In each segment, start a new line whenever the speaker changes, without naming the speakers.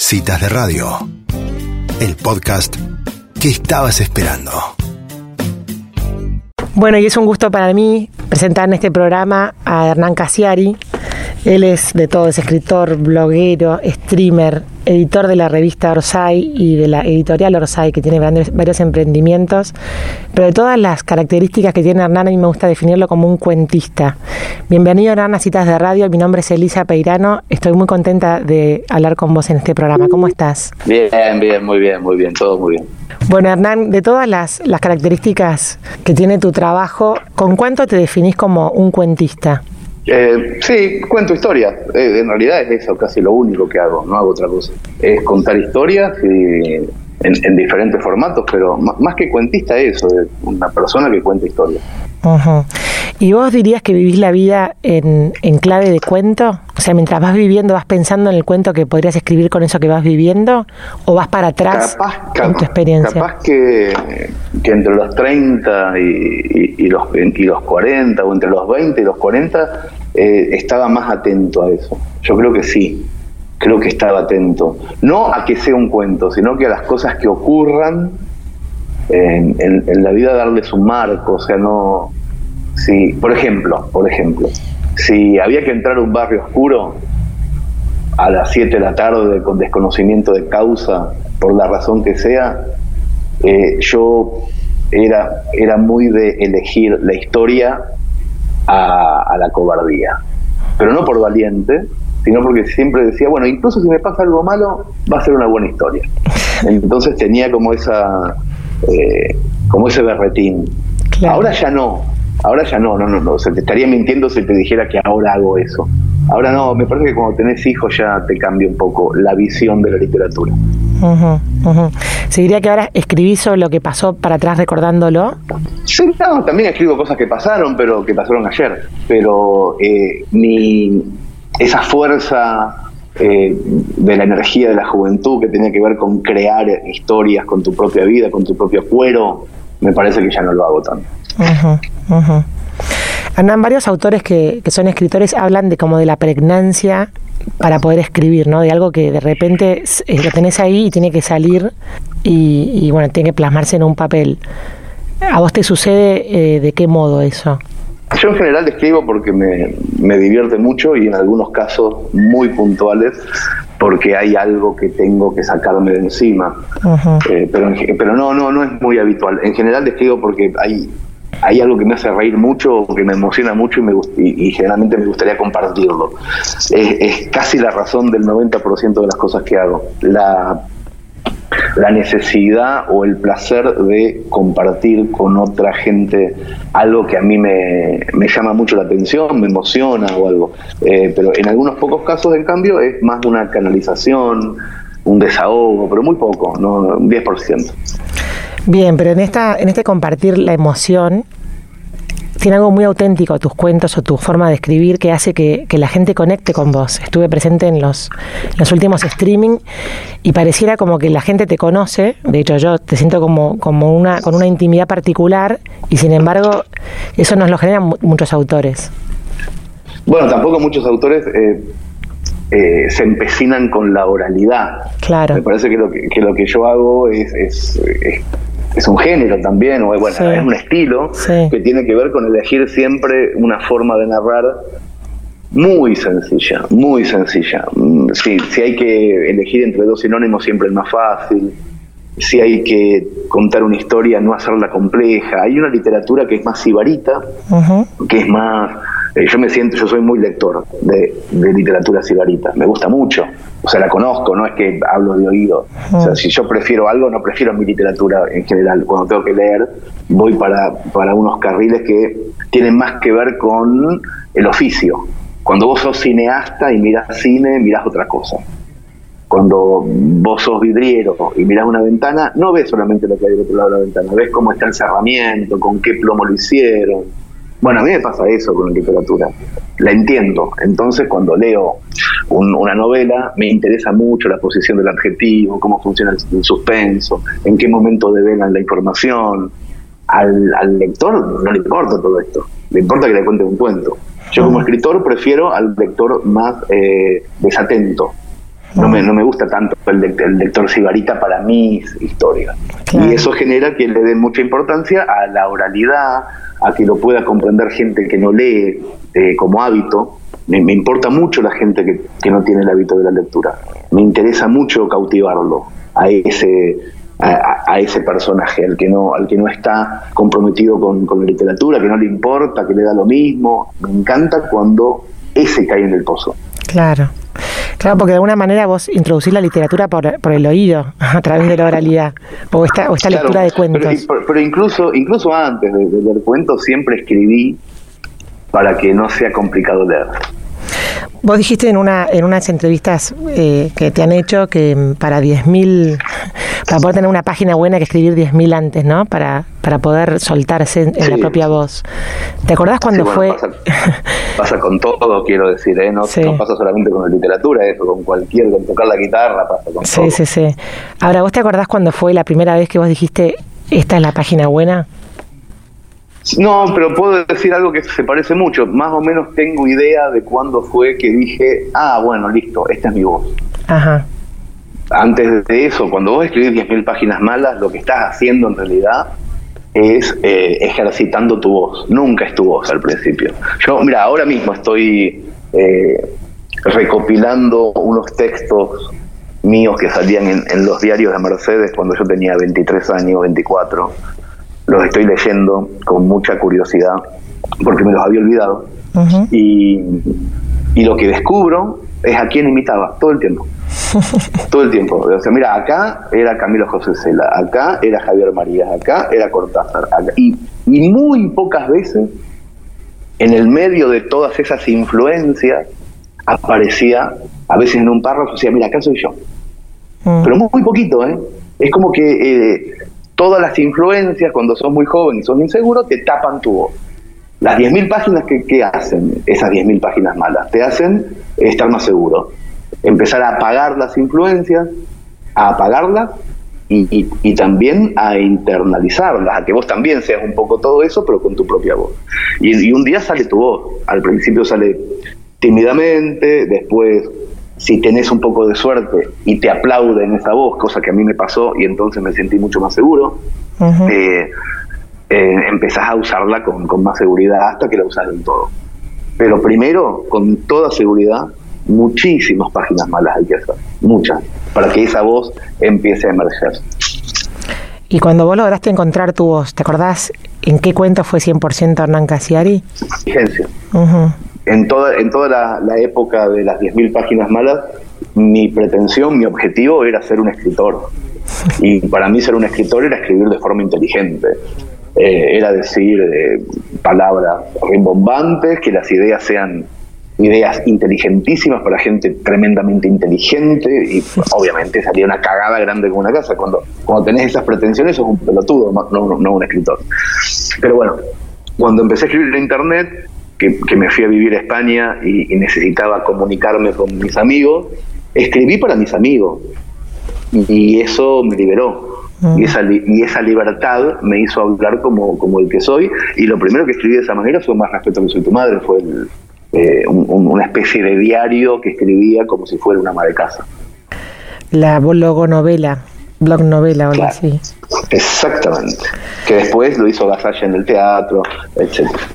Citas de Radio, el podcast que estabas esperando.
Bueno, y es un gusto para mí presentar en este programa a Hernán Casiari. Él es de todo, es escritor, bloguero, streamer, editor de la revista Orsay y de la editorial Orsay, que tiene grandes- varios emprendimientos. Pero de todas las características que tiene Hernán, a mí me gusta definirlo como un cuentista. Bienvenido Hernán a Citas de Radio, mi nombre es Elisa Peirano. Estoy muy contenta de hablar con vos en este programa. ¿Cómo estás?
Bien, bien, muy bien, muy bien, todo muy bien.
Bueno, Hernán, de todas las, las características que tiene tu trabajo, ¿con cuánto te definís como un cuentista?
Eh, sí, cuento historias. Eh, en realidad es eso casi lo único que hago, no hago otra cosa. Es contar historias y en, en diferentes formatos, pero más que cuentista es eso, es una persona que cuenta historias.
¿Y vos dirías que vivís la vida en, en clave de cuento? O sea, mientras vas viviendo, vas pensando en el cuento que podrías escribir con eso que vas viviendo, o vas para atrás en tu experiencia.
capaz que, que entre los 30 y, y- y los, y los 40, o entre los 20 y los 40, eh, estaba más atento a eso. Yo creo que sí, creo que estaba atento. No a que sea un cuento, sino que a las cosas que ocurran en, la vida darles un marco, o sea, no... Si, por ejemplo, por ejemplo, si había que entrar a un barrio oscuro, a las 7 de la tarde con desconocimiento de causa, por la razón que sea, eh, yo era, era muy de elegir la historia a, a la cobardía. Pero no por valiente, sino porque siempre decía, bueno, incluso si me pasa algo malo, va a ser una buena historia. Entonces tenía como esa, eh, como ese berretín.
Claro.
Ahora ya no, ahora ya no, no, no, no, o sea, te estaría mintiendo si te dijera que ahora hago eso. Ahora no, me parece que cuando tenés hijos ya te cambia un poco la visión de la literatura.
Ujú, ujú. Se diría que ahora escribís sobre lo que pasó para atrás recordándolo.
Sí, no, también escribo cosas que pasaron, pero que pasaron ayer. Pero eh, mi, esa fuerza eh, de la energía de la juventud que tenía que ver con crear historias con tu propia vida, con tu propio cuero, me parece que ya no lo hago tanto.
Ujú. Hernán, varios autores que, que son escritores hablan de como de la pregnancia para poder escribir, ¿no? De algo que de repente eh, lo tenés ahí y tiene que salir y, y, bueno, tiene que plasmarse en un papel. ¿A vos te sucede eh, de qué modo eso?
Yo en general escribo porque me, me divierte mucho y en algunos casos muy puntuales porque hay algo que tengo que sacarme de encima. Eh, pero, pero no, no, no es muy habitual. En general escribo porque hay, hay algo que me hace reír mucho, que me emociona mucho y, me y generalmente me gustaría compartirlo. Es, es casi la razón del 90% de las cosas que hago. La, la necesidad o el placer de compartir con otra gente algo que a mí me, me llama mucho la atención, me emociona o algo. Eh, pero en algunos pocos casos, en cambio, es más una canalización, un desahogo, pero muy poco, no un 10%.
Bien, pero en esta, en este compartir la emoción, tiene algo muy auténtico tus cuentos o tu forma de escribir que hace que, que la gente conecte con vos. Estuve presente en los, los últimos streaming y pareciera como que la gente te conoce. De hecho, yo te siento como, como una, con una intimidad particular y sin embargo, eso nos lo generan mu- muchos autores.
Bueno, tampoco muchos autores eh, eh, se empecinan con la oralidad.
Claro.
Me parece que lo que, que lo que yo hago es, es, es- es un género también, o bueno,
Sí.
es un estilo
Sí.
que tiene que ver con elegir siempre una forma de narrar muy sencilla, muy sencilla. Mm, Sí, si hay que elegir entre dos sinónimos siempre es más fácil. Si hay que contar una historia, no hacerla compleja. Hay una literatura que es más sibarita, que es más eh, yo me siento yo soy muy lector de, de literatura sibarita. Me gusta mucho. O sea la conozco no es que hablo de oído. O sea si yo prefiero algo no prefiero mi literatura en general. Cuando tengo que leer voy para para unos carriles que tienen más que ver con el oficio. Cuando vos sos cineasta y mirás cine mirás otra cosa. Cuando vos sos vidriero y mirás una ventana, no ves solamente lo que hay del otro lado de la ventana, ves cómo está el cerramiento, con qué plomo lo hicieron. Bueno, a mí me pasa eso con la literatura. La entiendo. Entonces, cuando leo un- una novela, me interesa mucho la posición del adjetivo, cómo funciona el, el suspenso, en qué momento develan la información. Al, al lector no le importa todo esto, le importa que le cuente un cuento. Yo como escritor prefiero al lector más eh, desatento, No me, no me gusta tanto el, lector sibarita para mis historias. Y eso genera que le den mucha importancia a la oralidad, a que lo pueda comprender gente que no lee eh, como hábito. Me, importa mucho la gente que, que no tiene el hábito de la lectura. Me interesa mucho cautivarlo a ese a, ese personaje, al que no, al que no está comprometido con, con, la literatura, que no le importa, que le da lo mismo. Me encanta cuando ese cae en el pozo.
Claro. Claro, porque de alguna manera vos introducís la literatura por, por el oído, a través de la oralidad, o esta, o esta lectura de cuentos.
Pero, incluso, incluso antes de, de leer cuentos siempre escribí para que no sea complicado leer.
Vos dijiste en una en unas entrevistas eh, que te han hecho que para 10.000, poder tener una página buena que escribir 10.000 antes, ¿no? Para, para poder soltarse en, la propia voz. ¿Te acordás cuando fue...?
Pasa, con todo, quiero decir, ¿eh? No, pasa solamente con la literatura, eso, con cualquier, con tocar la guitarra, pasa con
sí, Sí, sí, Ahora, ¿vos te acordás cuando fue la primera vez que vos dijiste, esta es la página buena?
No, pero puedo decir algo que se parece mucho. Más o menos tengo idea de cuándo fue que dije, ah, bueno, listo, esta es mi voz. Ajá. Antes de eso, cuando vos escribís 10.000 páginas malas, lo que estás haciendo en realidad es eh, ejercitando tu voz. Nunca es tu voz al principio. Yo, mira, ahora mismo estoy eh, recopilando unos textos míos que salían en, en, los diarios de Mercedes cuando yo tenía 23 años, 24 los estoy leyendo con mucha curiosidad porque me los había olvidado. y, y, lo que descubro es a quién imitaba todo el tiempo. todo el tiempo. O sea, mira, acá era Camilo José Cela, acá era Javier Marías, acá era Cortázar. y, y muy pocas veces, en el medio de todas esas influencias, aparecía, a veces en un párrafo, decía, mira, acá soy yo. Mm. Pero muy, poquito, ¿eh? Es como que eh, todas las influencias, cuando sos muy joven y sos inseguro, te tapan tu voz. Las 10.000 páginas que, hacen, esas 10.000 páginas malas, te hacen estar más seguro. Empezar a apagar las influencias, a apagarlas y, también a internalizarlas, a que vos también seas un poco todo eso, pero con tu propia voz. Y, y un día sale tu voz. Al principio sale tímidamente, después si tenés un poco de suerte y te aplauden esa voz, cosa que a mí me pasó y entonces me sentí mucho más seguro, eh, eh, empezás a usarla con, más seguridad hasta que la usas en todo. Pero primero, con toda seguridad, muchísimas páginas malas hay que hacer, muchas, para que esa voz empiece a emerger.
Y cuando vos lograste encontrar tu voz, ¿te acordás en qué cuento fue 100% Hernán Casiari?
Vigencia en toda, en toda la, época de las 10.000 páginas malas, mi pretensión, mi objetivo era ser un escritor. Y para mí ser un escritor era escribir de forma inteligente. Eh, era decir eh, palabras rimbombantes, que las ideas sean ideas inteligentísimas para gente tremendamente inteligente y obviamente salía una cagada grande como una casa. Cuando, cuando tenés esas pretensiones sos un pelotudo, no, no un escritor. Pero bueno, cuando empecé a escribir en internet, que, me fui a vivir a España y, necesitaba comunicarme con mis amigos, escribí para mis amigos y, eso me liberó. Y, esa, y esa libertad me hizo hablar como, como el que soy. Y lo primero que escribí de esa manera fue Más respeto que soy tu madre. Fue eh, una especie de diario que escribía como si fuera una ama de casa.
La novela blog novela o algo así.
Exactamente. Que después lo hizo Gasalla en el teatro, etcétera.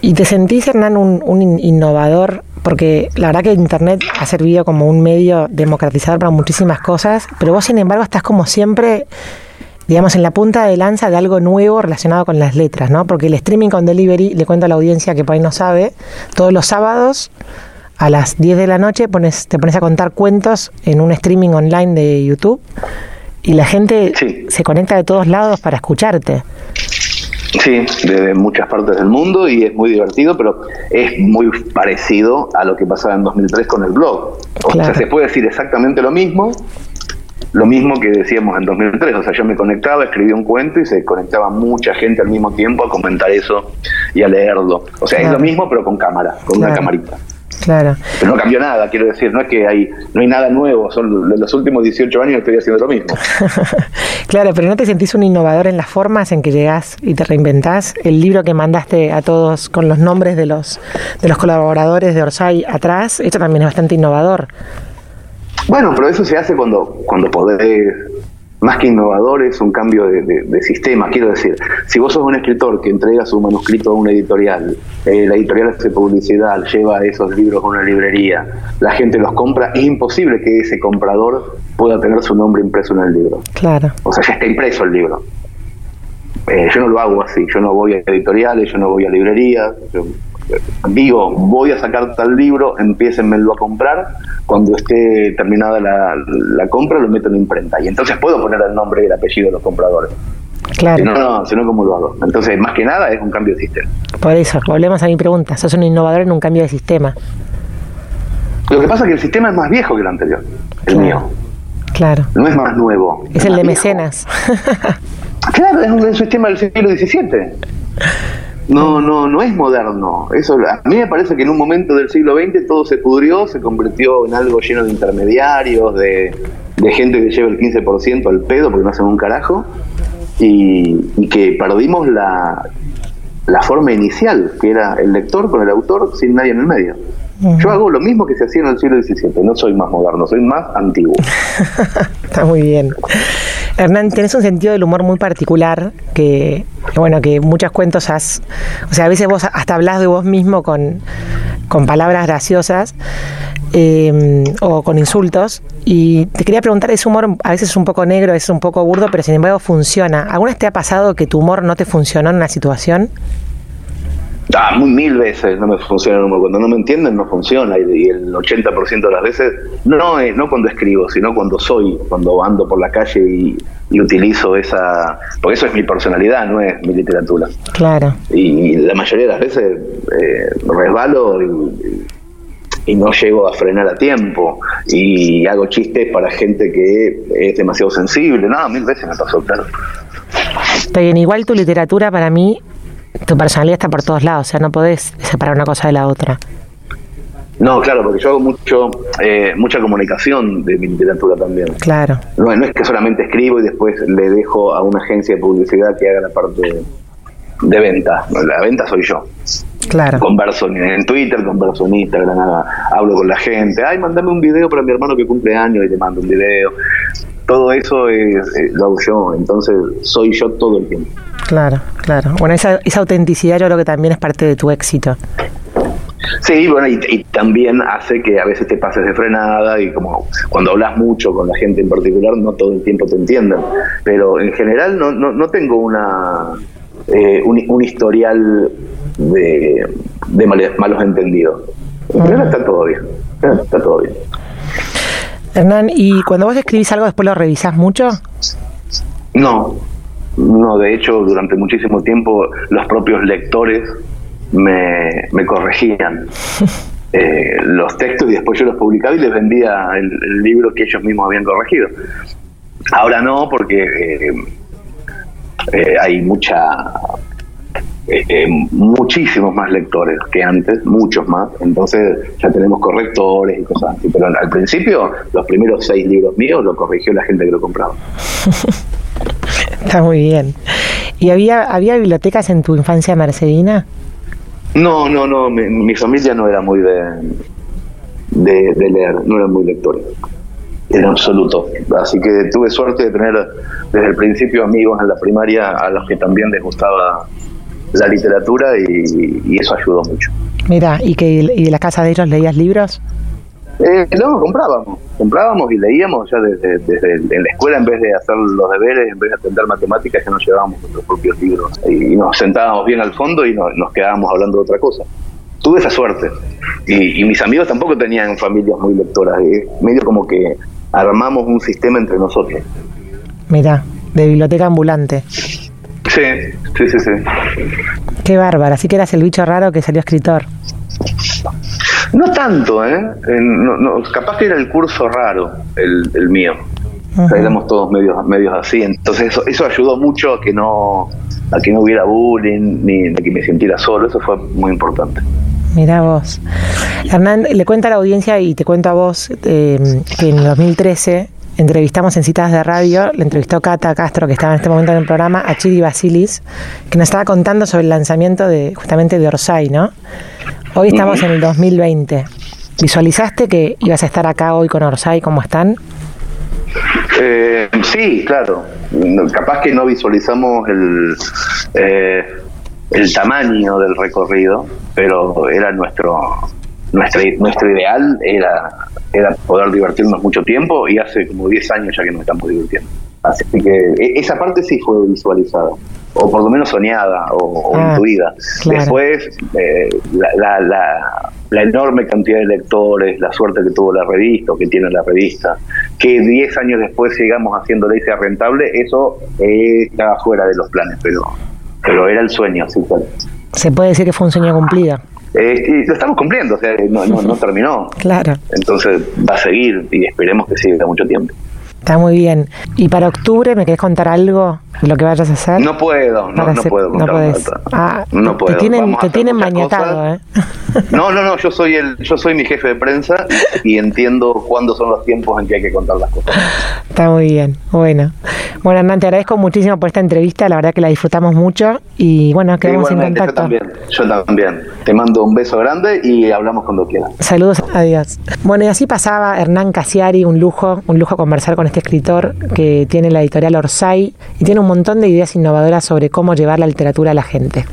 ¿Y te sentís, Hernán, un, innovador? Porque la verdad que Internet ha servido como un medio democratizador para muchísimas cosas, pero vos, sin embargo, estás como siempre, digamos, en la punta de lanza de algo nuevo relacionado con las letras, ¿no? Porque el streaming con delivery, le cuento a la audiencia que por ahí no sabe, todos los sábados a las 10 de la noche pones, te pones a contar cuentos en un streaming online de YouTube y la gente se conecta de todos lados para escucharte.
Sí, de muchas partes del mundo y es muy divertido, pero es muy parecido a lo que pasaba en 2003 con el blog. O sea, se puede decir exactamente lo mismo, lo mismo que decíamos en 2003. O sea, yo me conectaba, escribía un cuento y se conectaba mucha gente al mismo tiempo a comentar eso y a leerlo. O sea, es lo mismo, pero con cámara, con una camarita.
Claro.
Pero no cambió nada, quiero decir, no es que hay, no hay nada nuevo, son los últimos 18 años estoy haciendo lo mismo.
claro, pero ¿no te sentís un innovador en las formas en que llegás y te reinventás? El libro que mandaste a todos con los nombres de los, de los colaboradores de Orsay atrás, esto también es bastante innovador.
Bueno, pero eso se hace cuando, cuando podés, más que innovador, es un cambio de, sistema. Quiero decir, si vos sos un escritor que entrega su manuscrito a una editorial, eh, la editorial hace publicidad, lleva esos libros a una librería, la gente los compra, es imposible que ese comprador pueda tener su nombre impreso en el libro.
Claro.
O sea, ya está impreso el libro. Eh, yo no lo hago así, yo no voy a editoriales, yo no voy a librerías, digo, voy a sacar tal libro, empiecenmelo a comprar, cuando esté terminada la, compra lo meto en imprenta y entonces puedo poner el nombre y el apellido de los compradores.
Claro.
Si no, no, si no, ¿cómo lo hago? Entonces, más que nada es un cambio de sistema.
Por eso, volvemos a mi pregunta, sos un innovador en un cambio de sistema.
Lo que pasa es que el sistema es más viejo que el anterior, el mío.
Claro.
No es más nuevo.
Es, el de mecenas.
claro, es un sistema del siglo XVII. No, no, no es moderno. Eso a mí me parece que en un momento del siglo XX todo se pudrió, se convirtió en algo lleno de intermediarios, de, gente que lleva el 15% al pedo porque no hacen un carajo, y, que perdimos la, la forma inicial, que era el lector con el autor sin nadie en el medio. Yo hago lo mismo que se hacía en el siglo XVII, no soy más moderno, soy más antiguo.
Está muy bien. Hernán, tenés un sentido del humor muy particular que, bueno, que muchos cuentos has, o sea, a veces vos hasta hablas de vos mismo con, palabras graciosas eh, o con insultos. Y te quería preguntar, ese humor a veces es un poco negro, veces un poco burdo, pero sin embargo funciona. ¿Alguna vez te ha pasado que tu humor no te funcionó en una situación?
Ah, muy mil veces no me funciona el humor. Cuando no me entienden, no funciona. Y, el 80% de las veces, no, eh, no cuando escribo, sino cuando soy, cuando ando por la calle y, utilizo esa. Porque eso es mi personalidad, no es mi literatura.
Claro.
Y, la mayoría de las veces eh, resbalo y, y, no llego a frenar a tiempo. Y hago chistes para gente que es demasiado sensible. No, mil veces me pasó, claro.
Está bien, igual tu literatura para mí tu personalidad está por todos lados, o sea, no podés separar una cosa de la otra.
No, claro, porque yo hago mucho, eh, mucha comunicación de mi literatura también.
Claro.
No, no es que solamente escribo y después le dejo a una agencia de publicidad que haga la parte de venta. La venta soy yo.
Claro.
Converso en Twitter, converso en Instagram, hablo con la gente. Ay, mandame un video para mi hermano que cumple años y te mando un video. Todo eso es, lo hago yo, entonces soy yo todo el tiempo.
Claro, claro. Bueno, esa, esa autenticidad yo creo que también es parte de tu éxito.
Sí, bueno, y, también hace que a veces te pases de frenada y como cuando hablas mucho con la gente en particular, no todo el tiempo te entienden. Pero en general no, no, no tengo una eh, un, historial de, de malos entendidos. En general está todo bien. Está todo bien.
Hernán, ¿y cuando vos escribís algo después lo revisás mucho?
No, no, de hecho, durante muchísimo tiempo los propios lectores me, corregían eh, los textos y después yo los publicaba y les vendía el, libro que ellos mismos habían corregido. Ahora no, porque eh, eh, hay mucha muchísimos más lectores que antes, muchos más, entonces ya tenemos correctores y cosas así, pero al principio los primeros seis libros míos lo corrigió la gente que lo compraba.
Está muy bien. ¿Y había, había bibliotecas en tu infancia mercedina?
No, no, no. Mi, familia no era muy de, de, leer, no era muy lectores. En absoluto. Así que tuve suerte de tener desde el principio amigos en la primaria a los que también les gustaba la literatura y, eso ayudó mucho.
Mira, ¿y que y de la casa de ellos leías libros?
Eh, no, comprábamos, comprábamos y leíamos ya desde, desde, en la escuela en vez de hacer los deberes, en vez de atender matemáticas, ya nos llevábamos nuestros propios libros y, nos sentábamos bien al fondo y nos quedábamos hablando de otra cosa. Tuve esa suerte y, mis amigos tampoco tenían familias muy lectoras, medio como que armamos un sistema entre nosotros.
Mira, de biblioteca ambulante.
Sí, sí, sí, sí.
Qué bárbara, así que eras el bicho raro que salió escritor.
No tanto, ¿eh? no, capaz que era el curso raro, el, mío. éramos todos medios, medios así. Entonces eso, eso ayudó mucho a que no a que no hubiera bullying ni a que me sintiera solo. Eso fue muy importante.
Mira vos. Hernán, le cuenta a la audiencia y te cuento a vos eh, que en 2013 entrevistamos en citas de radio, le entrevistó Cata Castro, que estaba en este momento en el programa, a Chiri Basilis, que nos estaba contando sobre el lanzamiento de justamente de Orsay, ¿no? Hoy estamos en el 2020. ¿Visualizaste que ibas a estar acá hoy con Orsay como están?
Eh, sí, claro. Capaz que no visualizamos el, eh, el tamaño del recorrido, pero era nuestro nuestro, nuestro ideal era, era poder divertirnos mucho tiempo y hace como 10 años ya que nos estamos divirtiendo. Así que e, esa parte sí fue visualizada, o por lo menos soñada o, ah, intuida. Después, eh, la, la, la, enorme cantidad de lectores, la suerte que tuvo la revista o que tiene la revista, que 10 años después sigamos haciendo y sea rentable, eso eh, estaba fuera de los planes, pero, pero era el sueño. Así
Se puede decir que fue un sueño cumplido.
Eh, y lo estamos cumpliendo, o sea, no, no, no terminó.
Claro.
Entonces va a seguir y esperemos que siga mucho tiempo.
Está muy bien. ¿Y para octubre me querés contar algo de lo que vayas a hacer?
No puedo, no, no puedo
contar no Ah, no puedo. Te tienen, te tienen mañatado, ¿eh?
No, no, no, yo soy el, yo soy mi jefe de prensa y entiendo cuándo son los tiempos en que hay que contar las cosas.
Está muy bien, bueno. Bueno, Hernán, te agradezco muchísimo por esta entrevista, la verdad que la disfrutamos mucho y bueno, quedamos en contacto.
Yo también, yo también. Te mando un beso grande y hablamos cuando quieras.
Saludos, adiós. Bueno, y así pasaba Hernán Casiari, un lujo, un lujo conversar con este escritor que tiene la editorial Orsay y tiene un montón de ideas innovadoras sobre cómo llevar la literatura a la gente.